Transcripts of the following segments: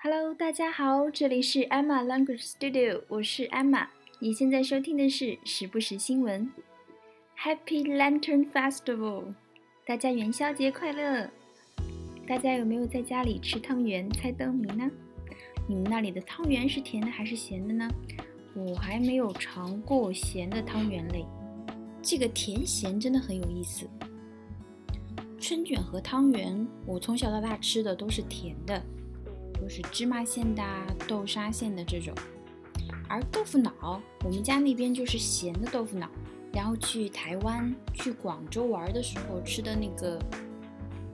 Hello，大家好，这里是 Emma Language Studio，我是 Emma。你现在收听的是时不时新闻。Happy Lantern Festival，大家元宵节快乐！大家有没有在家里吃汤圆、猜灯谜呢？你们那里的汤圆是甜的还是咸的呢？我还没有尝过咸的汤圆嘞。这个甜咸真的很有意思。春卷和汤圆，我从小到大吃的都是甜的。就是芝麻馅的、豆沙馅的这种，而豆腐脑，我们家那边就是咸的豆腐脑。然后去台湾、去广州玩的时候吃的那个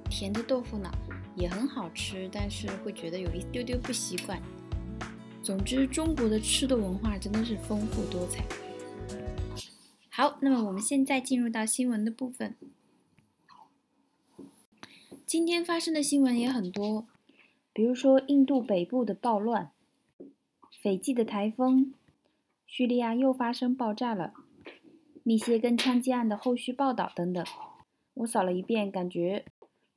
甜的豆腐脑也很好吃，但是会觉得有一丢丢不习惯。总之，中国的吃的文化真的是丰富多彩。好，那么我们现在进入到新闻的部分。今天发生的新闻也很多。比如说，印度北部的暴乱、斐济的台风、叙利亚又发生爆炸了、密歇根枪击案的后续报道等等。我扫了一遍，感觉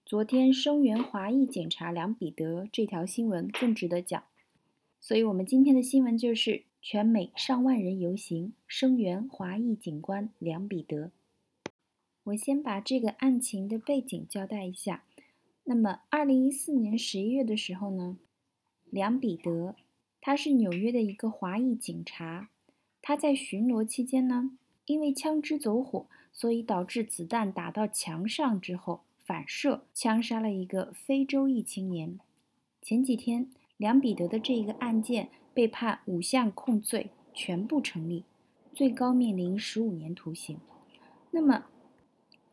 昨天声援华裔警察梁彼得这条新闻更值得讲。所以，我们今天的新闻就是全美上万人游行声援华裔警官梁彼得。我先把这个案情的背景交代一下。那么，二零一四年十一月的时候呢，梁彼得，他是纽约的一个华裔警察，他在巡逻期间呢，因为枪支走火，所以导致子弹打到墙上之后反射，枪杀了一个非洲裔青年。前几天，梁彼得的这一个案件被判五项控罪全部成立，最高面临十五年徒刑。那么，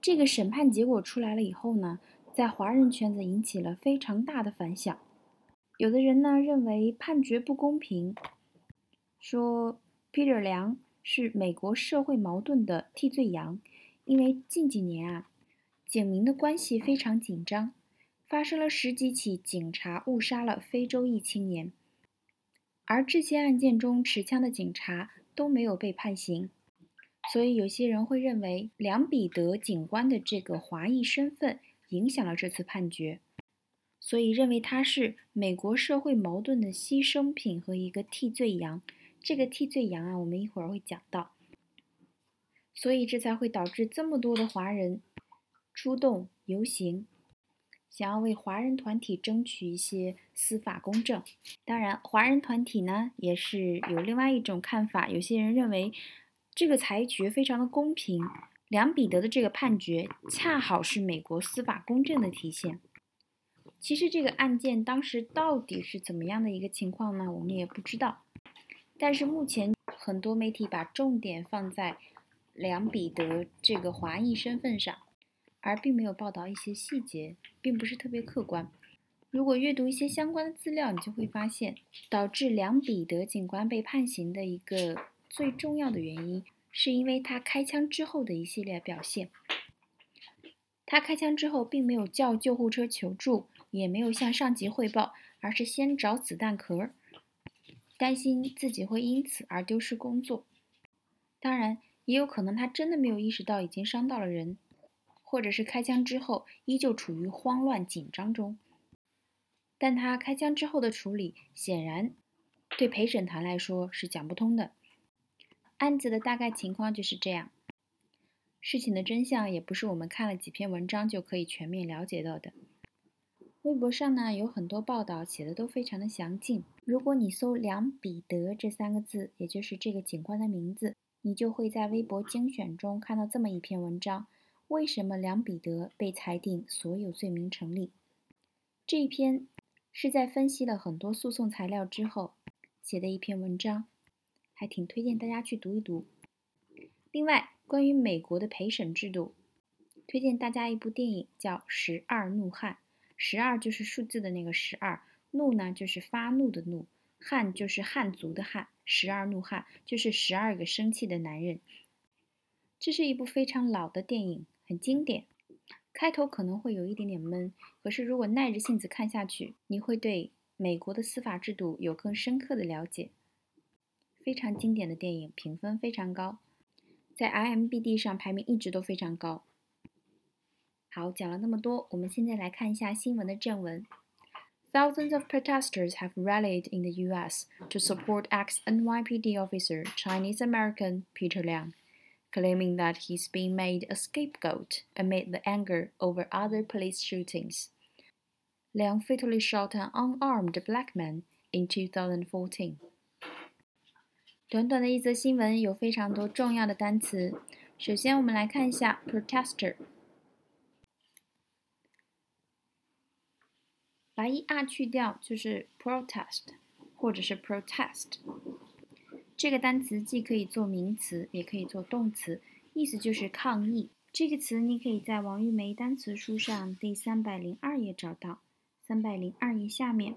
这个审判结果出来了以后呢？在华人圈子引起了非常大的反响，有的人呢认为判决不公平，说 Peter 梁是美国社会矛盾的替罪羊，因为近几年啊，警民的关系非常紧张，发生了十几起警察误杀了非洲裔青年，而这些案件中持枪的警察都没有被判刑，所以有些人会认为梁彼得警官的这个华裔身份。影响了这次判决，所以认为他是美国社会矛盾的牺牲品和一个替罪羊。这个替罪羊啊，我们一会儿会讲到。所以这才会导致这么多的华人出动游行，想要为华人团体争取一些司法公正。当然，华人团体呢也是有另外一种看法，有些人认为这个裁决非常的公平。梁彼得的这个判决恰好是美国司法公正的体现。其实这个案件当时到底是怎么样的一个情况呢？我们也不知道。但是目前很多媒体把重点放在梁彼得这个华裔身份上，而并没有报道一些细节，并不是特别客观。如果阅读一些相关的资料，你就会发现，导致梁彼得警官被判刑的一个最重要的原因。是因为他开枪之后的一系列表现。他开枪之后，并没有叫救护车求助，也没有向上级汇报，而是先找子弹壳，担心自己会因此而丢失工作。当然，也有可能他真的没有意识到已经伤到了人，或者是开枪之后依旧处于慌乱紧张中。但他开枪之后的处理，显然对陪审团来说是讲不通的。案子的大概情况就是这样，事情的真相也不是我们看了几篇文章就可以全面了解到的。微博上呢有很多报道，写的都非常的详尽。如果你搜“梁彼得”这三个字，也就是这个警官的名字，你就会在微博精选中看到这么一篇文章：为什么梁彼得被裁定所有罪名成立？这一篇是在分析了很多诉讼材料之后写的一篇文章。还挺推荐大家去读一读。另外，关于美国的陪审制度，推荐大家一部电影叫《十二怒汉》。十二就是数字的那个十二，怒呢就是发怒的怒，汉就是汉族的汉。十二怒汉就是十二个生气的男人。这是一部非常老的电影，很经典。开头可能会有一点点闷，可是如果耐着性子看下去，你会对美国的司法制度有更深刻的了解。非常经典的电影，评分非常高，在 IMBD 上排名一直都非常高。好，讲了那么多，我们现在来看一下新闻的正文。 Thousands of protesters have rallied in the U.S. to support ex-NYPD officer Chinese American Peter Liang, claiming that he's being made a scapegoat amid the anger over other police shootings. Liang fatally shot an unarmed black man in 2014. 短短的一则新闻有非常多重要的单词。首先，我们来看一下 protester。把 e r 去掉就是 protest 或者是 protest。这个单词既可以做名词，也可以做动词，意思就是抗议。这个词你可以在王玉梅单词书上第三百零二页找到，三百零二页下面。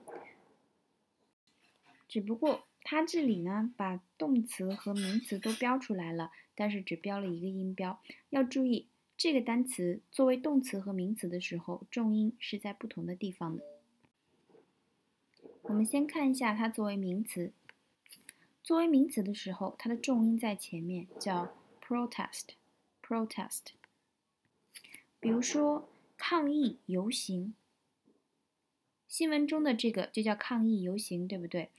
只不过它这里呢，把动词和名词都标出来了，但是只标了一个音标。要注意，这个单词作为动词和名词的时候，重音是在不同的地方的。我们先看一下它作为名词。作为名词的时候，它的重音在前面，叫 protest，protest。比如说抗议游行，新闻中的这个就叫抗议游行，对不对？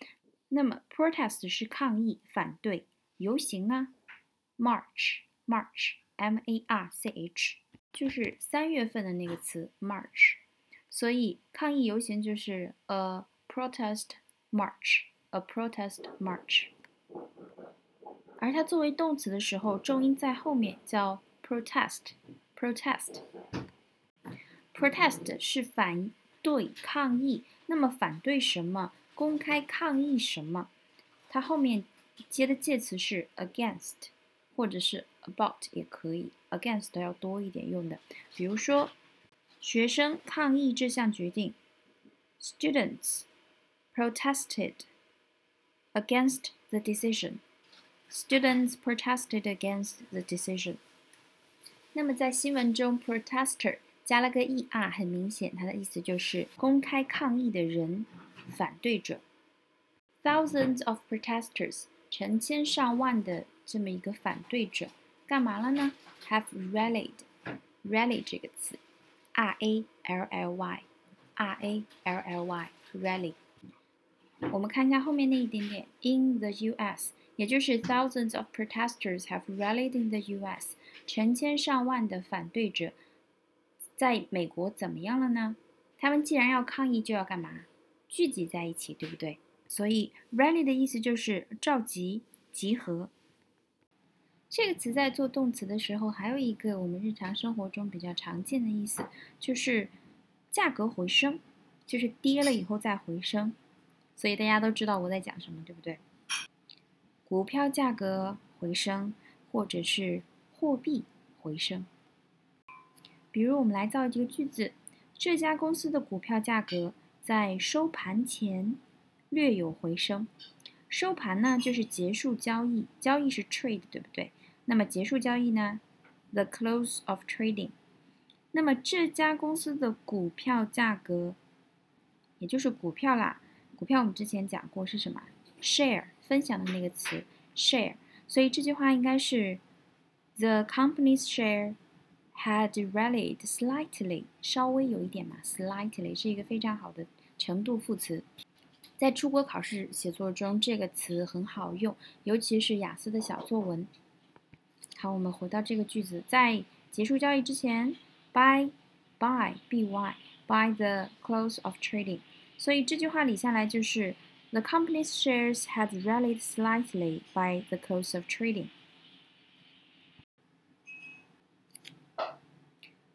那么 protest 是抗议、反对，游行啊？march，march，m-a-r-c-h，就是三月份的那个词 march，所以抗议游行就是 a。protest march, a protest march。而它作为动词的时候，重音在后面，叫 protest。protest protest 是反对、抗议。那么反对什么？公开抗议什么？它后面接的介词是 against，或者是 about 也可以。against 要多一点用的。比如说，学生抗议这项决定，students。protested against the decision. Students protested against the decision. 那么在新闻中，protester 加了个 er，很明显，它的意思就是公开抗议的人、反对者。Thousands of protesters，成千上万的这么一个反对者，干嘛了呢？Have rallied，rally 这个词，r a l l y，r a l l y，rally。我们看一下后面那一点点，in the U.S.，也就是 thousands of protesters have rallied in the U.S.，成千上万的反对者在美国怎么样了呢？他们既然要抗议，就要干嘛？聚集在一起，对不对？所以 rally 的意思就是召集、集合。这个词在做动词的时候，还有一个我们日常生活中比较常见的意思，就是价格回升，就是跌了以后再回升。所以大家都知道我在讲什么，对不对？股票价格回升，或者是货币回升。比如，我们来造一个句子：这家公司的股票价格在收盘前略有回升。收盘呢，就是结束交易，交易是 trade，对不对？那么结束交易呢？The close of trading。那么这家公司的股票价格，也就是股票啦。股票我们之前讲过是什么？share 分享的那个词 share，所以这句话应该是 The company's share had rallied slightly，稍微有一点嘛，slightly 是一个非常好的程度副词，在出国考试写作中这个词很好用，尤其是雅思的小作文。好，我们回到这个句子，在结束交易之前，by by by by the close of trading。所以这句话理下来就是：The company's shares had rallied slightly by the close of trading.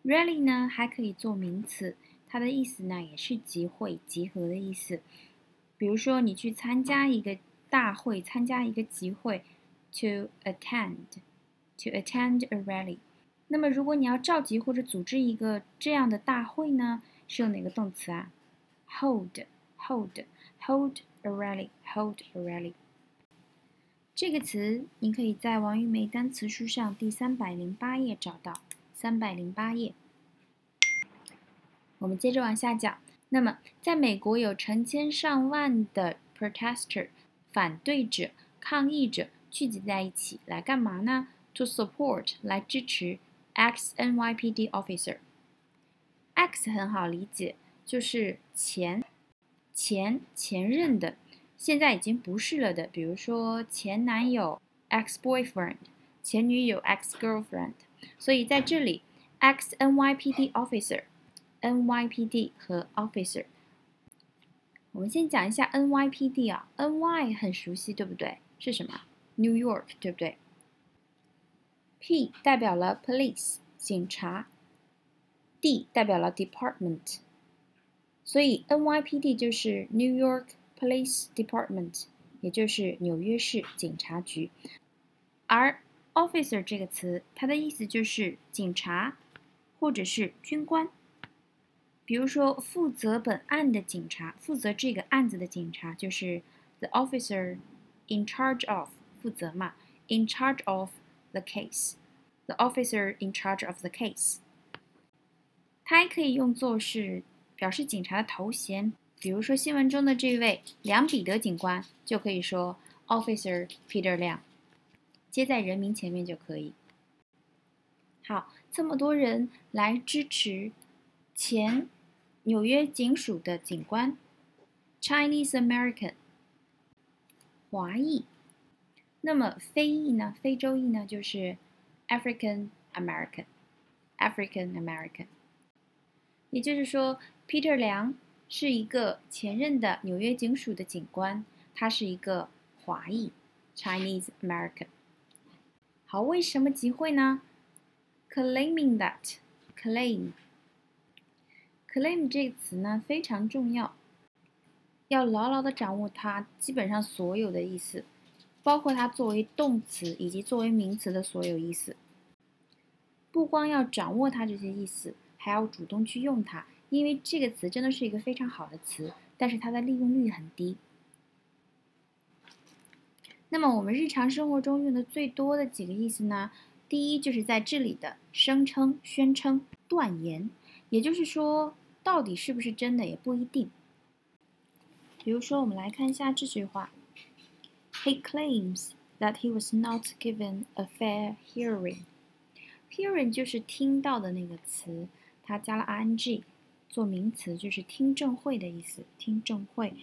Rally 呢还可以做名词，它的意思呢也是集会、集合的意思。比如说，你去参加一个大会、参加一个集会，to attend，to attend a rally。那么，如果你要召集或者组织一个这样的大会呢，是用哪个动词啊？hold hold hold a rally hold a rally 这个词你可以在王玉梅单词书上第三百零八页找到。三百零八页，我们接着往下讲。那么，在美国有成千上万的 protester 反对者、抗议者聚集在一起，来干嘛呢？To support 来支持 x NYPD officer。X 很好理解。就是前前前任的，现在已经不是了的，比如说前男友 ex boyfriend，前女友 ex girlfriend。所以在这里 x NYPD officer NYPD 和 officer。我们先讲一下 NYPD 啊，NY 很熟悉，对不对？是什么？New York，对不对？P 代表了 police，警察；D 代表了 department，所以 NYPD 就是 New York Police Department，也就是纽约市警察局。而 officer 这个词，它的意思就是警察或者是军官。比如说，负责本案的警察，负责这个案子的警察就是 the officer in charge of 负责嘛，in charge of the case，the officer in charge of the case。它还可以用作是表示警察的头衔，比如说新闻中的这位梁彼得警官，就可以说 Officer Peter 梁，接在人名前面就可以。好，这么多人来支持。前纽约警署的警官，Chinese American，华裔。那么非裔呢？非洲裔呢？就是 African American，African American。也就是说，Peter 梁是一个前任的纽约警署的警官，他是一个华裔 Chinese American。好，为什么集会呢？Claiming that claim claim。这个词呢非常重要，要牢牢的掌握它基本上所有的意思，包括它作为动词以及作为名词的所有意思。不光要掌握它这些意思，还要主动去用它，因为这个词真的是一个非常好的词，但是它的利用率很低。那么我们日常生活中用的最多的几个意思呢？第一就是在这里的声称、宣称、断言，也就是说。到底是不是真的也不一定。比如说，我们来看一下这句话：He claims that he was not given a fair hearing. Hearing 就是听到的那个词，它加了 ing 做名词，就是听证会的意思。听证会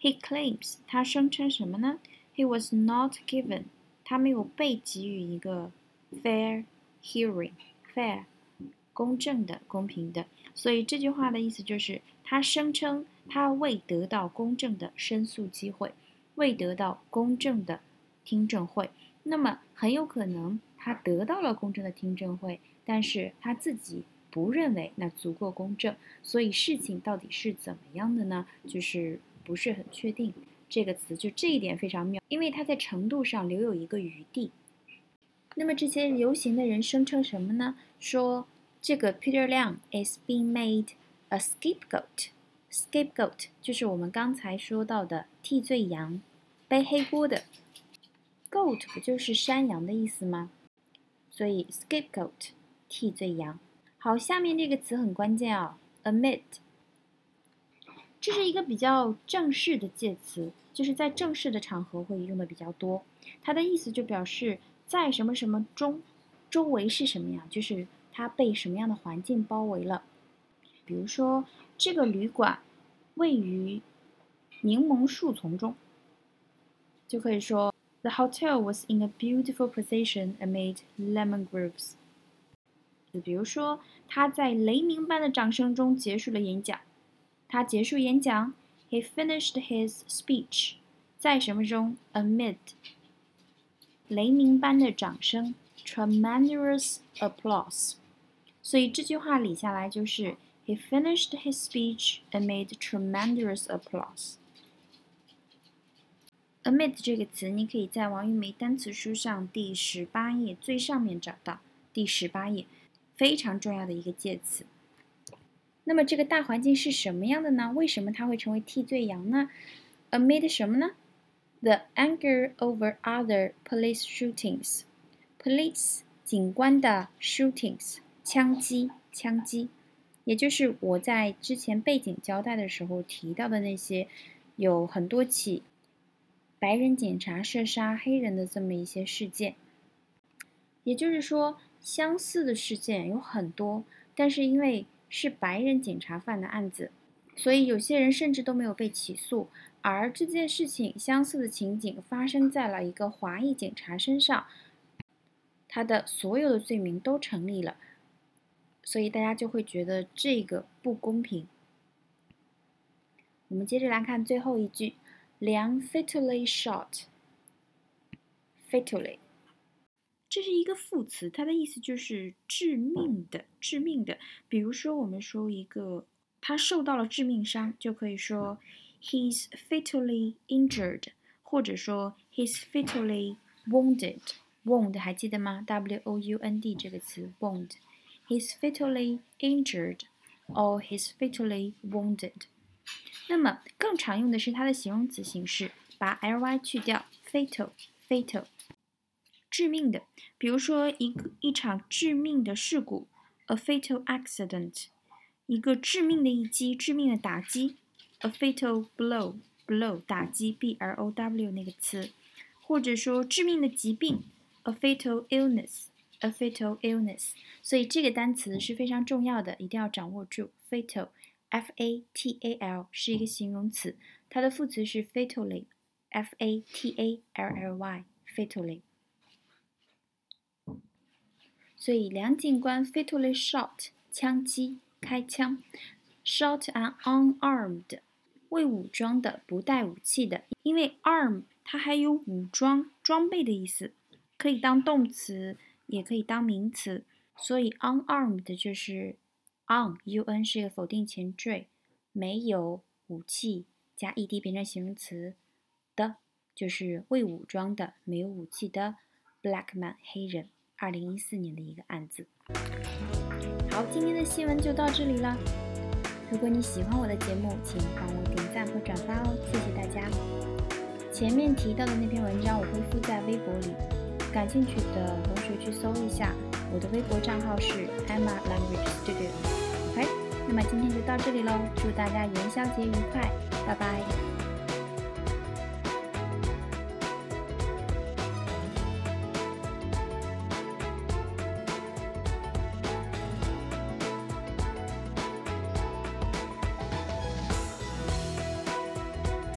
，He claims 他声称什么呢？He was not given 他没有被给予一个 fair hearing. Fair 公正的、公平的。所以这句话的意思就是，他声称他未得到公正的申诉机会，未得到公正的听证会。那么很有可能他得到了公正的听证会，但是他自己不认为那足够公正。所以事情到底是怎么样的呢？就是不是很确定。这个词就这一点非常妙，因为它在程度上留有一个余地。那么这些游行的人声称什么呢？说。这个 Peter Liang is being made a scapegoat. Scapegoat 就是我们刚才说到的替罪羊，背黑锅的。Goat 不就是山羊的意思吗？所以 scapegoat 替罪羊。好，下面这个词很关键啊，amid。这是一个比较正式的介词，就是在正式的场合会用的比较多。它的意思就表示在什么什么中，周围是什么呀，就是。它被什么样的环境包围了？比如说，这个旅馆位于柠檬树丛中，就可以说 The hotel was in a beautiful position amid lemon groves。就比如说，他在雷鸣般的掌声中结束了演讲。他结束演讲，He finished his speech。在什么中？Amid 雷鸣般的掌声，tremendous applause。 所以这句话理下来就是：He finished his speech amid tremendous applause. Amid 这个词，你可以在王玉梅单词书上第十八页最上面找到。第十八页，非常重要的一个介词。那么这个大环境是什么样的呢？为什么它会成为替罪羊呢？Amid 什么呢？The anger over other police shootings. Police 警官的 shootings。枪击，枪击，也就是我在之前背景交代的时候提到的那些，有很多起白人警察射杀黑人的这么一些事件。也就是说，相似的事件有很多，但是因为是白人警察犯的案子，所以有些人甚至都没有被起诉。而这件事情相似的情景发生在了一个华裔警察身上，他的所有的罪名都成立了，所以大家就会觉得这个不公平。我们接着来看最后一句，梁 fatally shot，fatally，这是一个副词，它的意思就是致命的、致命的。比如说，我们说一个他受到了致命伤，就可以说。He's fatally injured，或者说 He's fatally wounded。wound 还记得吗？W O U N D 这个词，wound。He's fatally injured or he's fatally wounded。那么更常用的是它的形容词形式，把 ly 去掉，fatal，fatal，致命的。比如说一个一场致命的事故，a fatal accident，一个致命的一击，致命的打击。a fatal blow，blow 打击，b l o w 那个词，或者说致命的疾病，a fatal illness illness，a fatal illness。所以这个单词是非常重要的，一定要掌握住。fatal，f a t a l 是一个形容词，它的副词是 fatally，f a t a l l y，fatally。所以梁警官 fatally shot，枪击，开枪，shot an unarmed。未武装的，不带武器的，因为 arm 它还有武装、装备的意思，可以当动词，也可以当名词，所以 unarmed 就是 un u n 是一个否定前缀，没有武器加 e d 变成形容词的，就是未武装的、没有武器的 black man 黑人。二零一四年的一个案子。好，今天的新闻就到这里了。如果你喜欢我的节目，请帮我点赞和转发哦，谢谢大家。前面提到的那篇文章我会附在微博里，感兴趣的同学去搜一下。我的微博账号是 Emma Language Studio。OK，那么今天就到这里喽，祝大家元宵节愉快，拜拜。